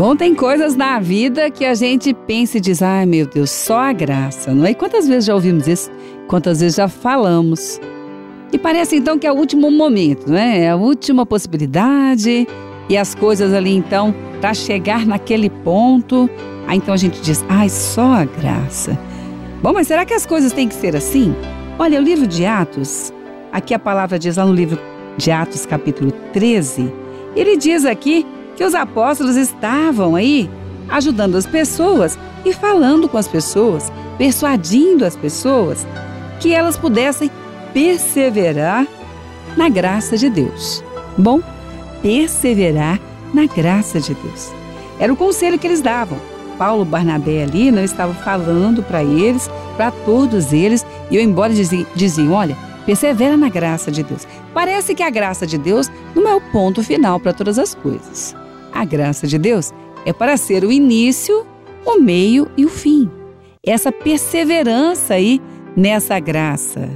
Bom, tem coisas na vida que a gente pensa e diz, ai meu Deus, só a graça, não é? E quantas vezes já ouvimos isso? Quantas vezes já falamos? E parece então que é o último momento, né? É a última possibilidade e as coisas ali então, para chegar naquele ponto, aí então a gente diz, ai, só a graça. Bom, mas será que as coisas têm que ser assim? Olha, o livro de Atos, aqui a palavra diz lá no livro de Atos, capítulo 13, ele diz aqui que os apóstolos estavam aí ajudando as pessoas e falando com as pessoas, persuadindo as pessoas que elas pudessem perseverar na graça de Deus. Bom, perseverar na graça de Deus. Era o conselho que eles davam. Paulo Barnabé ali não estava falando para eles, para todos eles, e eu embora diziam, diziam, olha, persevera na graça de Deus. Parece que a graça de Deus não é o ponto final para todas as coisas. A graça de Deus é para ser o início, o meio e o fim. Essa perseverança aí nessa graça.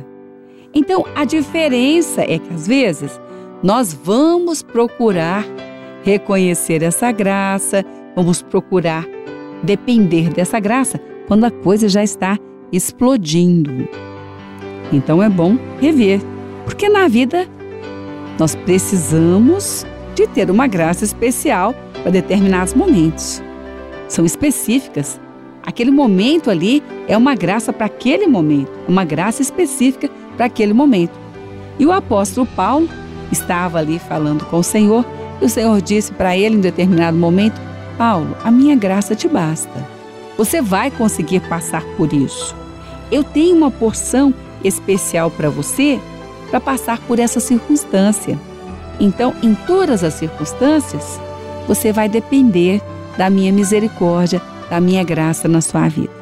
Então, a diferença é que às vezes nós vamos procurar reconhecer essa graça, vamos procurar depender dessa graça quando a coisa já está explodindo. Então é bom rever, porque na vida nós precisamos de ter uma graça especial para determinados momentos. São específicas. Aquele momento ali é uma graça para aquele momento, uma graça específica para aquele momento. E o apóstolo Paulo estava ali falando com o Senhor e o Senhor disse para ele em determinado momento: Paulo, a minha graça te basta. Você vai conseguir passar por isso. Eu tenho uma porção especial para você para passar por essa circunstância. Então, em todas as circunstâncias, você vai depender da minha misericórdia, da minha graça na sua vida.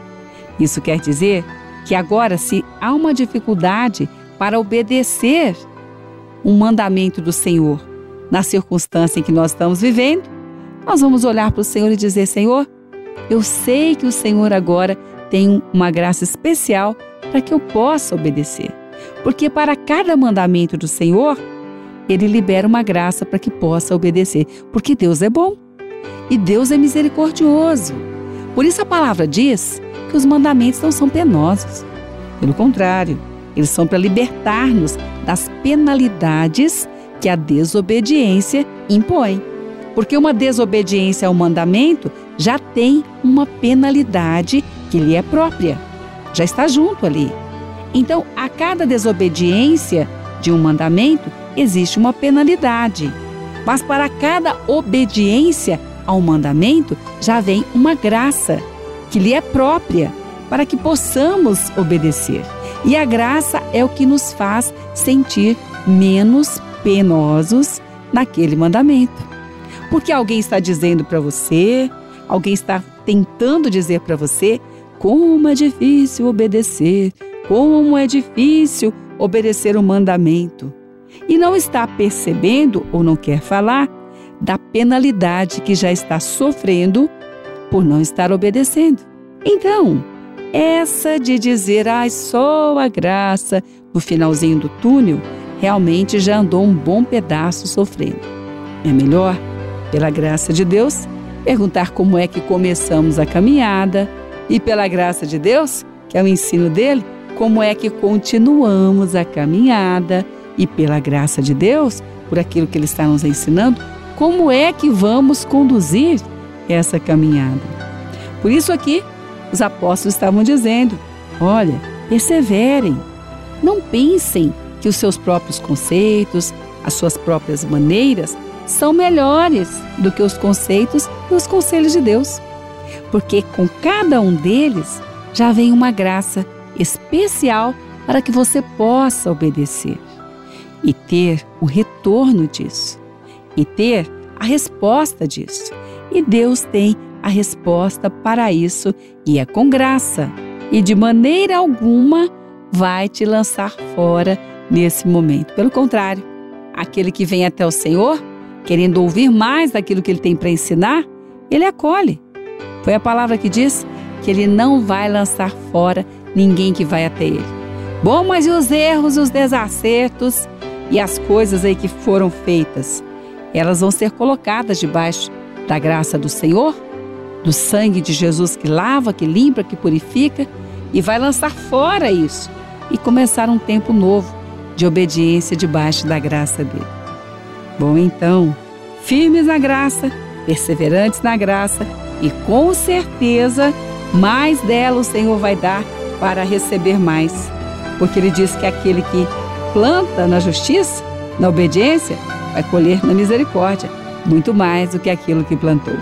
Isso quer dizer que agora, se há uma dificuldade para obedecer um mandamento do Senhor na circunstância em que nós estamos vivendo, nós vamos olhar para o Senhor e dizer: Senhor, eu sei que o Senhor agora tem uma graça especial para que eu possa obedecer. Porque para cada mandamento do Senhor, ele libera uma graça para que possa obedecer, porque Deus é bom e Deus é misericordioso. Por isso a palavra diz que os mandamentos não são penosos. Pelo contrário, eles são para libertar-nos das penalidades que a desobediência impõe. Porque uma desobediência ao mandamento já tem uma penalidade que lhe é própria, já está junto ali. Então, a cada desobediência de um mandamento, existe uma penalidade. Mas para cada obediência ao mandamento já vem uma graça que lhe é própria para que possamos obedecer. E a graça é o que nos faz sentir menos penosos naquele mandamento. Porque alguém está dizendo para você, alguém está tentando dizer para você como é difícil obedecer, como é difícil obedecer o mandamento e não está percebendo ou não quer falar da penalidade que já está sofrendo por não estar obedecendo. Então, essa de dizer, ai, só a graça no finalzinho do túnel, realmente já andou um bom pedaço sofrendo. É melhor, pela graça de Deus, perguntar como é que começamos a caminhada e, pela graça de Deus, que é o ensino dele, como é que continuamos a caminhada e pela graça de Deus, por aquilo que Ele está nos ensinando, como é que vamos conduzir essa caminhada. Por isso aqui, os apóstolos estavam dizendo: olha, perseverem, não pensem que os seus próprios conceitos, as suas próprias maneiras são melhores do que os conceitos e os conselhos de Deus. Porque com cada um deles já vem uma graça especial para que você possa obedecer e ter o retorno disso, e ter a resposta disso. E Deus tem a resposta para isso e é com graça, e de maneira alguma vai te lançar fora nesse momento. Pelo contrário, aquele que vem até o Senhor, querendo ouvir mais daquilo que ele tem para ensinar, ele acolhe. Foi a palavra que diz que ele não vai lançar fora ninguém que vai até ele. Bom, mas e os erros, os desacertos? E as coisas aí que foram feitas, elas vão ser colocadas debaixo da graça do Senhor, do sangue de Jesus que lava, que limpa, que purifica, e vai lançar fora isso e começar um tempo novo de obediência debaixo da graça dele. Bom, então, firmes na graça, perseverantes na graça e com certeza mais dela o Senhor vai dar para receber mais. Porque ele diz que aquele que planta na justiça, na obediência, vai colher na misericórdia, muito mais do que aquilo que plantou.